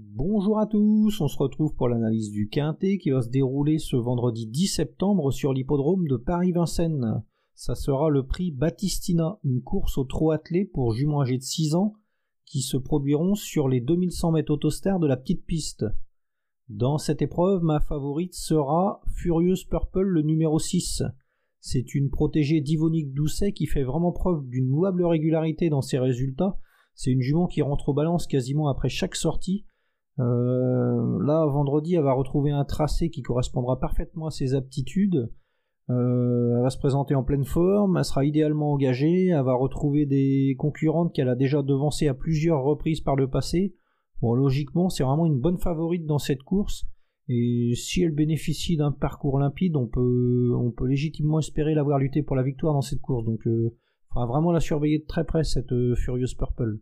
Bonjour à tous, on se retrouve pour l'analyse du Quintet qui va se dérouler ce vendredi 10 septembre sur l'hippodrome de Paris-Vincennes. Ça sera le prix Battistina, une course au trot attelé pour juments âgés de 6 ans qui se produiront sur les 2100 mètres autostère de la petite piste. Dans cette épreuve, ma favorite sera Furieuse Purple, le numéro 6. C'est une protégée d'Ivonique Doucet qui fait vraiment preuve d'une louable régularité dans ses résultats. C'est une jument qui rentre aux balances quasiment après chaque sortie. Euh, là, vendredi, elle va retrouver un tracé qui correspondra parfaitement à ses aptitudes. Euh, elle va se présenter en pleine forme, elle sera idéalement engagée, elle va retrouver des concurrentes qu'elle a déjà devancées à plusieurs reprises par le passé. Bon, logiquement, c'est vraiment une bonne favorite dans cette course. Et si elle bénéficie d'un parcours limpide, on peut, on peut légitimement espérer l'avoir lutté pour la victoire dans cette course. Donc, euh, faudra vraiment la surveiller de très près, cette euh, Furieuse Purple.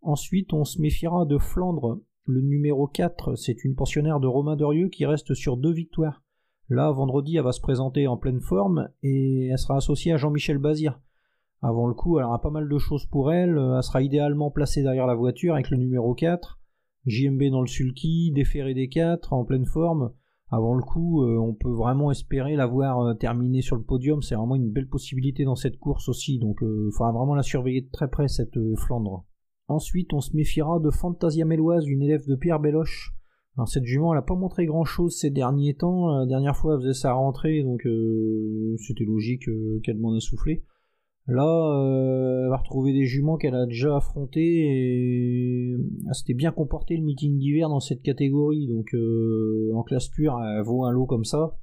Ensuite, on se méfiera de Flandre. Le numéro 4, c'est une pensionnaire de Romain Dorieux qui reste sur deux victoires. Là, vendredi, elle va se présenter en pleine forme et elle sera associée à Jean-Michel Bazir. Avant le coup, elle aura pas mal de choses pour elle. Elle sera idéalement placée derrière la voiture avec le numéro 4. JMB dans le sulky, déféré des 4 en pleine forme. Avant le coup, euh, on peut vraiment espérer l'avoir euh, terminé sur le podium. C'est vraiment une belle possibilité dans cette course aussi. Donc, il euh, faudra vraiment la surveiller de très près, cette Flandre. Ensuite, on se méfiera de Fantasia Méloise, une élève de Pierre Belloche. Alors, cette jument, elle n'a pas montré grand chose ces derniers temps. La dernière fois, elle faisait sa rentrée, donc c'était logique qu'elle demande à souffler. Là, euh, elle va retrouver des juments qu'elle a déjà affrontés et elle s'était bien comporté le meeting d'hiver dans cette catégorie. Donc euh, en classe pure, elle vaut un lot comme ça.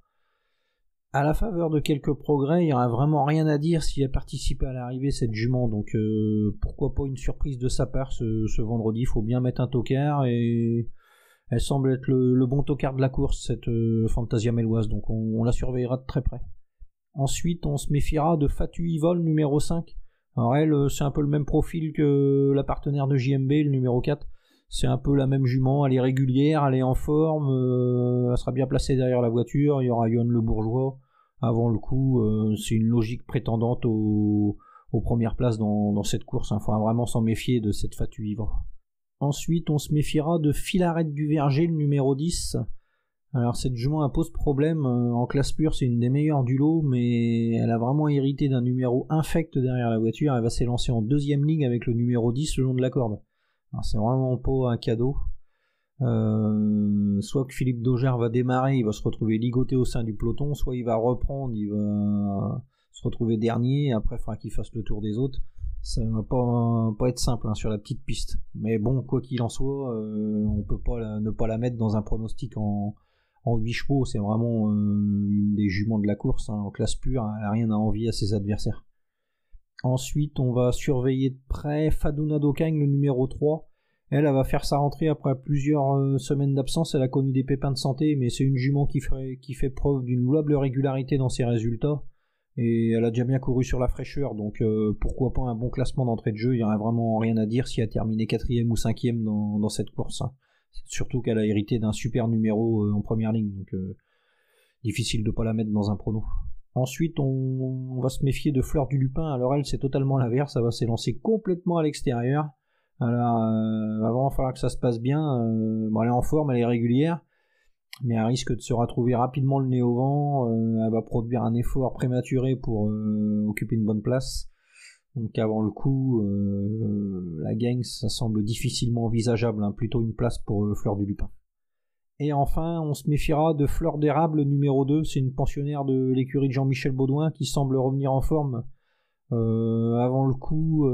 À la faveur de quelques progrès, il n'y aura vraiment rien à dire si elle participait à l'arrivée cette jument. Donc euh, pourquoi pas une surprise de sa part ce, vendredi. Il faut bien mettre un tocard et elle semble être le, bon tocard de la course cette Fantasia Méloise. Donc on la surveillera de très près. Ensuite, on se méfiera de Fatu Ivol numéro 5. Alors elle, euh, c'est un peu le même profil que la partenaire de JMB, le numéro 4. C'est un peu la même jument, elle est régulière, elle est en forme, euh, elle sera bien placée derrière la voiture, il y aura Yon le bourgeois. Avant le coup, euh, c'est une logique prétendante aux, premières places dans, cette course. Il hein. faudra vraiment s'en méfier de cette Fatu Ivol. Ensuite, on se méfiera de Filaret du Verger, le numéro 10. Alors cette jument impose problème euh, en classe pure, c'est une des meilleures du lot, mais elle a vraiment hérité d'un numéro infect derrière la voiture. Elle va s'élancer en deuxième ligne avec le numéro 10 le long de la corde. C'est vraiment pas un cadeau. Euh, soit que Philippe Dauger va démarrer, il va se retrouver ligoté au sein du peloton, soit il va reprendre, il va se retrouver dernier, après il faudra qu'il fasse le tour des autres. Ça va pas, pas être simple hein, sur la petite piste. Mais bon, quoi qu'il en soit, euh, on peut pas ne pas la mettre dans un pronostic en, en 8 chevaux, c'est vraiment euh, une des juments de la course. Hein. En classe pure, elle n'a rien à envier à ses adversaires. Ensuite, on va surveiller de près Faduna Dokang, le numéro 3. Elle, elle va faire sa rentrée après plusieurs euh, semaines d'absence. Elle a connu des pépins de santé, mais c'est une jument qui, fait preuve d'une louable régularité dans ses résultats. Et elle a déjà bien couru sur la fraîcheur, donc euh, pourquoi pas un bon classement d'entrée de jeu. Il n'y aurait vraiment rien à dire si elle a terminé quatrième ou cinquième dans, dans cette course. Hein. Surtout qu'elle a hérité d'un super numéro euh, en première ligne, donc difficile de pas la mettre dans un prono. Ensuite, on, va se méfier de Fleur du Lupin. Alors elle, c'est totalement l'inverse. Ça va s'élancer complètement à l'extérieur. Alors, euh, il va falloir que ça se passe bien. bon, elle est en forme, elle est régulière, mais elle risque de se retrouver rapidement le nez au vent. elle va produire un effort prématuré pour occuper une bonne place. Donc avant le coup, euh, la gang, ça semble difficilement envisageable, hein, plutôt une place pour euh, Fleur du Lupin. Et enfin, on se méfiera de Fleur d'érable numéro 2, c'est une pensionnaire de l'écurie de Jean-Michel Baudouin qui semble revenir en forme. Euh, avant le coup,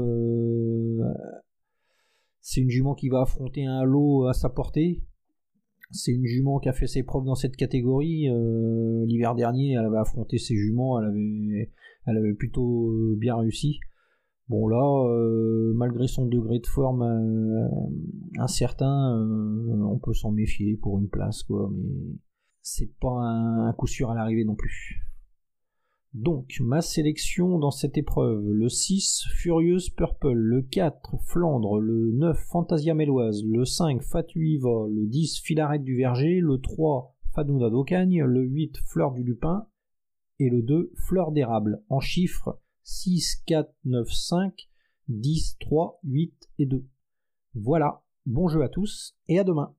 c'est une jument qui va affronter un lot à sa portée. C'est une jument qui a fait ses preuves dans cette catégorie. L'hiver dernier, elle avait affronté ses juments, elle avait, elle avait plutôt bien réussi. Bon là, euh, malgré son degré de forme euh, incertain, euh, on peut s'en méfier pour une place, quoi, mais c'est pas un, coup sûr à l'arrivée non plus. Donc, ma sélection dans cette épreuve, le 6, Furieuse Purple, le 4, Flandre, le 9, Fantasia Méloise, le 5, Fatuiva, le 10, Filarette du Verger, le 3, Fadouda d'Ocagne, le 8, Fleur du Lupin, et le 2, Fleur d'érable, en chiffres 6, 4, 9, 5, 10, 3, 8 et 2. Voilà, bon jeu à tous et à demain.